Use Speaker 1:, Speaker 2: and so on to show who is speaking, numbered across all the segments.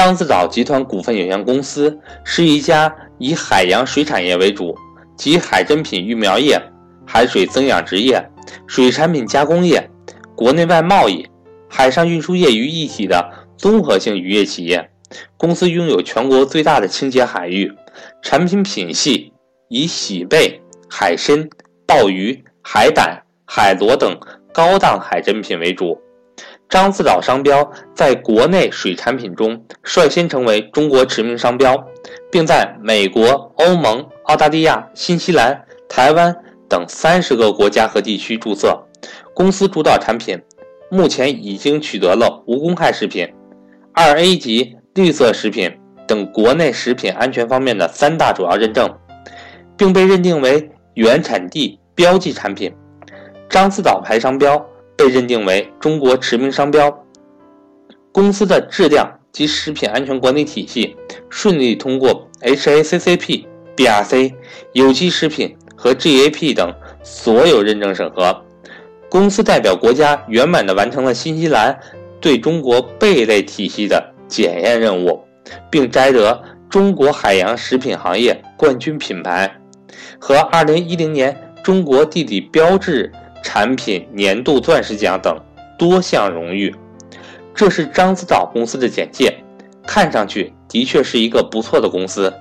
Speaker 1: 獐子岛集团股份有限公司是一家以海洋水产业为主，及海珍品育苗业、海水增养殖业、水产品加工业、国内外贸易、海上运输业于一体的综合性渔业企业。公司拥有全国最大的清洁海域，产品品系以洗贝、海参、鲍鱼、海胆、海螺等高档海珍品为主。獐子岛商标在国内水产品中率先成为中国驰名商标，并在美国、欧盟、澳大利亚、新西兰、台湾等三十个国家和地区注册。公司主导产品目前已经取得了无公害食品、二 A 级绿色食品等国内食品安全方面的三大主要认证，并被认定为原产地标记产品。獐子岛牌商标。被认定为中国驰名商标，公司的质量及食品安全管理体系顺利通过 HACCP、BRC、有机食品和 GAP 等所有认证审核。公司代表国家圆满地完成了新西兰对中国贝类体系的检验任务，并摘得中国海洋食品行业冠军品牌和2010年中国地理标志。产品年度钻石奖等多项荣誉，这是獐子岛公司的简介，看上去的确是一个不错的公司。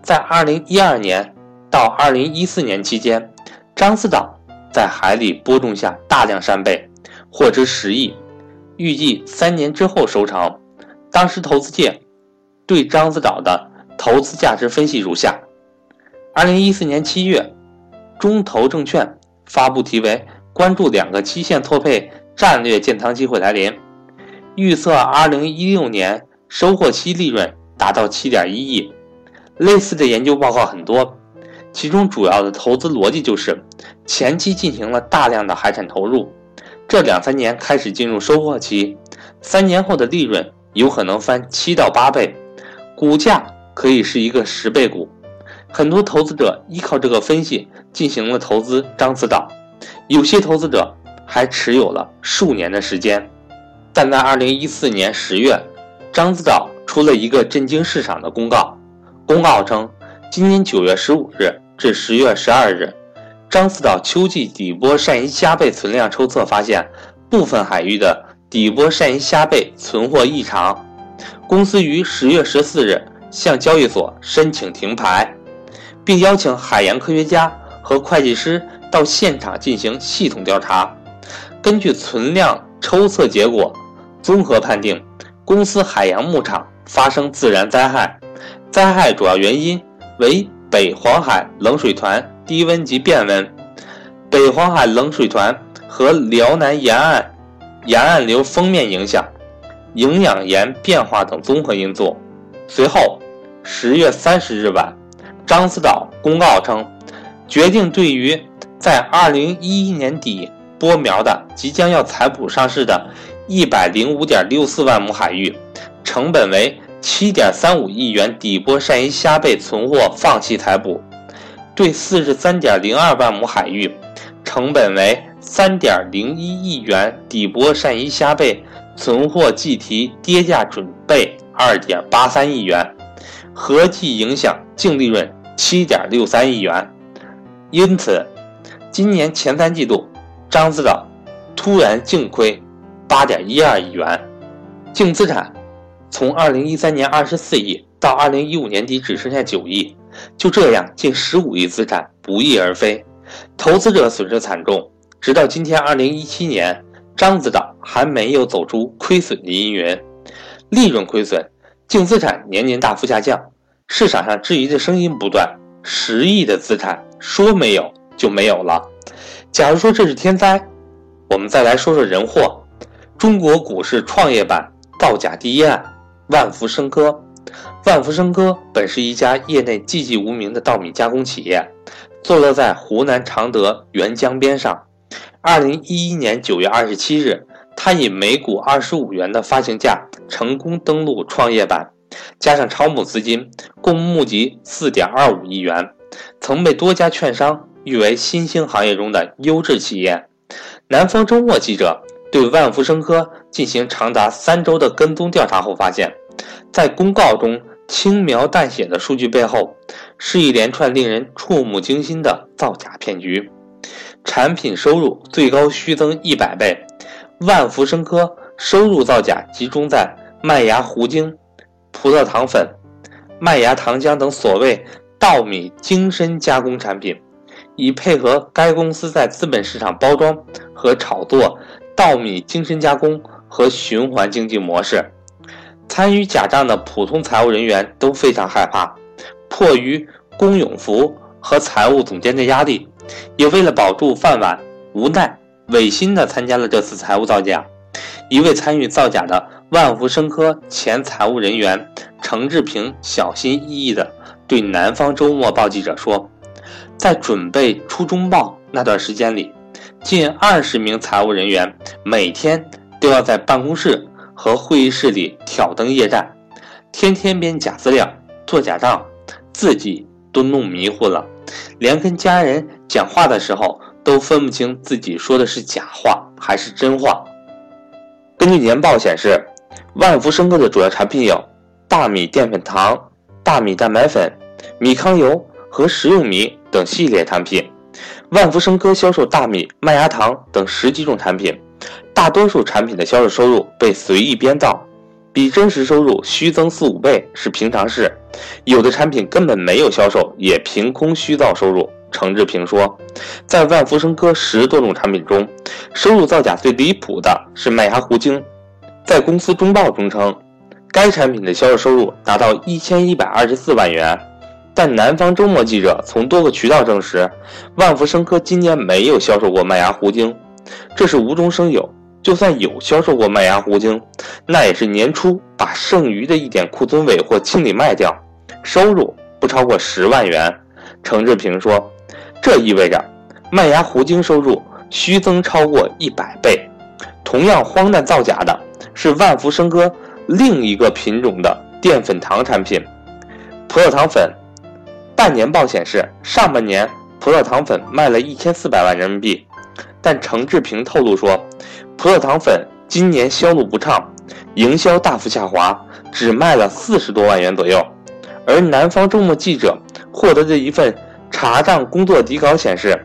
Speaker 1: 在2012年到2014年期间，獐子岛在海里播种下大量扇贝，获值十亿，预计三年之后收成。当时投资界对獐子岛的投资价值分析如下：2014年7月，中投证券发布题为。关注两个期限错配战略建仓机会来临，预测二零一六年收获期利润达到七点一亿。类似的研究报告很多，其中主要的投资逻辑就是前期进行了大量的海产投入，这两三年开始进入收获期，三年后的利润有可能翻七到八倍，股价可以是一个十倍股。很多投资者依靠这个分析进行了投资獐子岛。有些投资者还持有了数年的时间，但在二零一四年十月，獐子岛出了一个震惊市场的公告。公告称，今年九月十五日至十月十二日，獐子岛秋季底波鳝鱼虾贝存量抽测发现，部分海域的底波鳝鱼虾贝存货异常。公司于十月十四日向交易所申请停牌，并邀请海洋科学家和会计师。到现场进行系统调查，根据存量抽测结果，综合判定公司海洋牧场发生自然灾害，灾害主要原因为北黄海冷水团低温及变温，北黄海冷水团和辽南沿岸沿岸流锋面影响，营养盐变化等综合因素。随后，十月三十日晚，獐子岛公告称，决定对于。在二零一一年底播苗的即将要采捕上市的，一百零五点六四万亩海域，成本为七点三五亿元底波鳝鱼虾贝存货放弃采捕；对四十三点零二万亩海域，成本为三点零一亿元底波鳝鱼虾贝存货计提跌价准备二点八三亿元，合计影响净利润七点六三亿元。因此。今年前三季度，獐子岛突然净亏八点一二亿元，净资产从二零一三年二十四亿到二零一五年底只剩下九亿，就这样近十五亿资产不翼而飞，投资者损失惨重。直到今天二零一七年，獐子岛还没有走出亏损的阴云，利润亏损，净资产年年大幅下降，市场上质疑的声音不断，十亿的资产说没有。就没有了。假如说这是天灾，我们再来说说人祸。中国股市创业板造假第一案，万福生科。万福生科本是一家业内寂寂无名的稻米加工企业，坐落在湖南常德沅江边上。二零一一年九月二十七日，他以每股二十五元的发行价成功登陆创业板，加上超募资金，共募集四点二五亿元，曾被多家券商。誉为新兴行业中的优质企业。南方周末记者对万福生科进行长达三周的跟踪调查后发现，在公告中轻描淡写的数据背后，是一连串令人触目惊心的造假骗局。产品收入最高虚增一百倍，万福生科收入造假集中在麦芽糊精、葡萄糖粉、麦芽糖浆等所谓稻米精深加工产品，以配合该公司在资本市场包装和炒作稻米精深加工和循环经济模式。参与假账的普通财务人员都非常害怕，迫于龚永福和财务总监的压力。也为了保住饭碗，无奈违心的参加了这次财务造假。一位参与造假的万福生科前财务人员程志平小心翼翼地对南方周末报记者说：“在准备出中报那段时间里，近二十名财务人员每天都要在办公室和会议室里挑灯夜战，天天编假资料、做假账，自己都弄迷糊了。”连跟家人讲话的时候都分不清自己说的是假话还是真话。根据年报显示，万福生科的主要产品有大米淀粉糖、大米蛋白粉、米糠油和食用米等系列产品。万福生科销售大米、麦芽糖等十几种产品，大多数产品的销售收入被随意编造。比真实收入虚增四五倍是平常事，有的产品根本没有销售，也凭空虚造收入。程志平说，在万福生科十多种产品中，收入造假最离谱的是麦芽糊精。在公司中报中称，该产品的销售收入达到一千一百二十四万元，但南方周末记者从多个渠道证实，万福生科今年没有销售过麦芽糊精，这是无中生有。就算有销售过麦芽糊精，那也是年初把剩余的一点库存尾货清理卖掉，收入不超过十万元。程志平说，这意味着麦芽糊精收入虚增超过一百倍。同样荒诞造假的是万福生科另一个品种的淀粉糖产品——葡萄糖粉。半年报显示，上半年葡萄糖粉卖了一千四百万人民币，但程志平透露说。葡萄糖粉今年销路不畅，营销大幅下滑，只卖了四十多万元左右。而南方周末记者获得的一份查账工作底稿显示，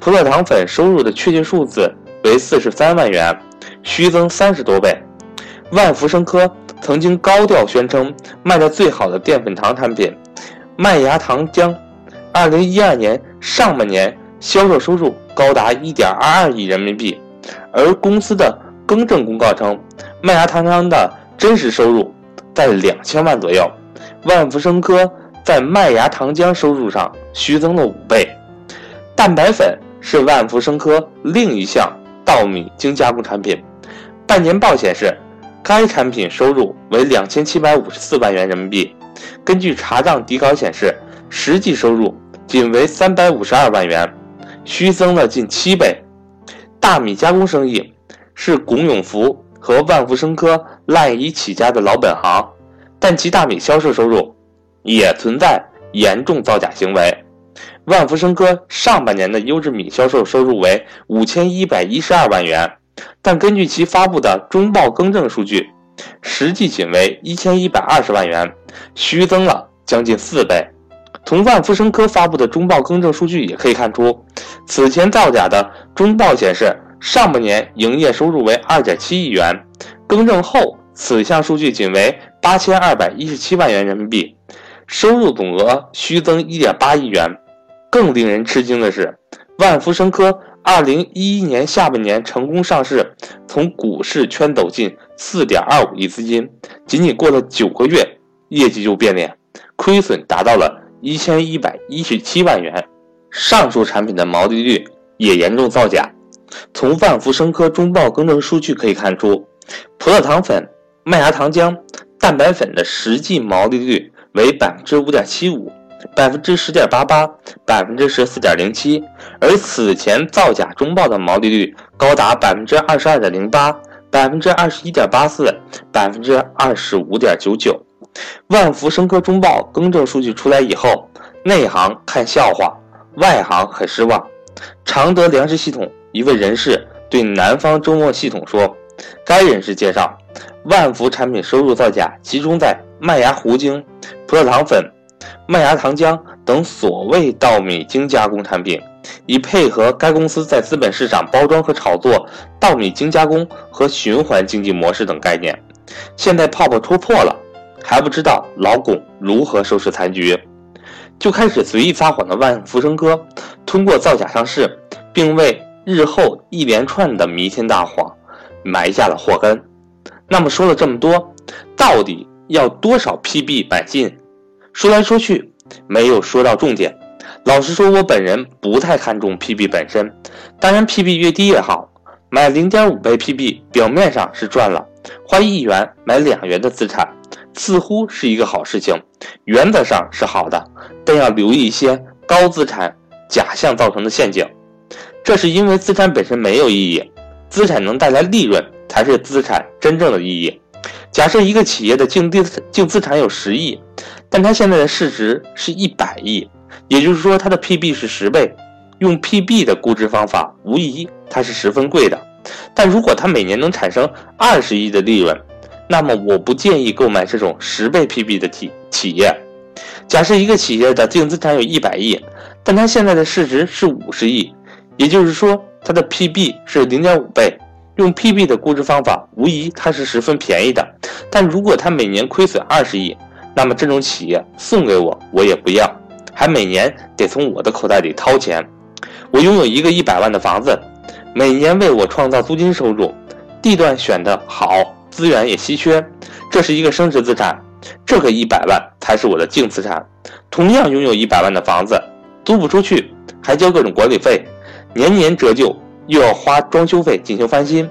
Speaker 1: 葡萄糖粉收入的确切数字为四十三万元，虚增三十多倍。万福生科曾经高调宣称卖的最好的淀粉糖产品——麦芽糖浆，二零一二年上半年销售收入高达一点二二亿人民币。而公司的更正公告称，麦芽糖浆的真实收入在两千万左右，万福生科在麦芽糖浆收入上虚增了五倍。蛋白粉是万福生科另一项稻米精加工产品，半年报显示，该产品收入为两千七百五十四万元人民币。根据查账底稿显示，实际收入仅为三百五十二万元，虚增了近七倍。大米加工生意是龚永福和万福生科赖以起家的老本行，但其大米销售收入也存在严重造假行为。万福生科上半年的优质米销售收入为五千一百一十二万元，但根据其发布的中报更正数据，实际仅为一千一百二十万元，虚增了将近四倍。从万福生科发布的中报更正数据也可以看出，此前造假的中报显示上半年营业收入为二点七亿元，更正后此项数据仅为八千二百一十七万元人民币，收入总额虚增一点八亿元。更令人吃惊的是，万福生科二零一一年下半年成功上市，从股市圈走进四点二五亿资金，仅仅过了九个月，业绩就变脸，亏损达到了。一千一百一十七万元，上述产品的毛利率也严重造假。从万福生科中报更正数据可以看出，葡萄糖粉、麦芽糖浆、蛋白粉的实际毛利率为百分之五点七五、百分之十点八八、百分之十四点零七，而此前造假中报的毛利率高达百分之二十二点零八、百分之二十一点八四、百分之二十五点九九。万福生科中报更正数据出来以后，内行看笑话，外行很失望。常德粮食系统一位人士对南方周末系统说：“该人士介绍，万福产品收入造假集中在麦芽糊精、葡萄糖粉、麦芽糖浆等所谓稻米精加工产品，以配合该公司在资本市场包装和炒作稻米精加工和循环经济模式等概念。现在泡泡戳破了，还不知道老巩如何收拾残局，就开始随意撒谎的万福生科，通过造假上市，并为日后一连串的弥天大谎埋下了祸根。那么说了这么多，到底要多少 PB 买进？说来说去没有说到重点。老实说，我本人不太看重 PB 本身，当然 PB 越低越好。买零点五倍 PB，表面上是赚了，花一元买两元的资产，似乎是一个好事情，原则上是好的，但要留意一些高资产假象造成的陷阱。这是因为资产本身没有意义，资产能带来利润。才是资产真正的意义。假设一个企业的净资净资产有十亿，但它现在的市值是一百亿，也就是说它的 PB 是十倍。用 PB 的估值方法，无疑它是十分贵的。但如果它每年能产生二十亿的利润，那么我不建议购买这种十倍 PB 的企企业。假设一个企业的净资产有一百亿，但它现在的市值是五十亿，也就是说它的 PB 是零点五倍。用 PB 的估值方法，无疑它是十分便宜的。但如果它每年亏损二十亿，那么这种企业送给我，我也不要，还每年得从我的口袋里掏钱。我拥有一个一百万的房子，每年为我创造租金收入，地段选得好，资源也稀缺，这是一个升值资产。这个一百万才是我的净资产。同样拥有一百万的房子，租不出去，还交各种管理费，年年折旧。又要花装修费进行翻新，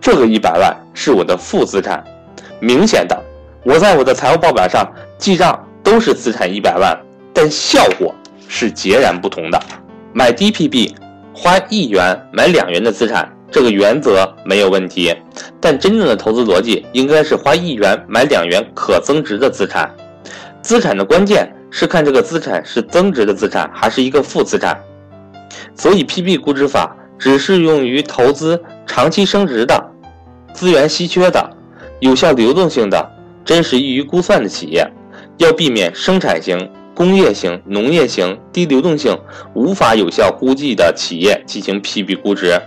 Speaker 1: 这个一百万是我的负资产。明显的，我在我的财务报表上记账都是资产一百万，但效果是截然不同的。买低 PB，花一元买两元的资产，这个原则没有问题。但真正的投资逻辑应该是花一元买两元可增值的资产。资产的关键是看这个资产是增值的资产还是一个负资产。所以 PB 估值法。只适用于投资长期升值的、资源稀缺的、有效流动性的、真实易于估算的企业，要避免生产型、工业型、农业型、低流动性、无法有效估计的企业进行 PB 估值。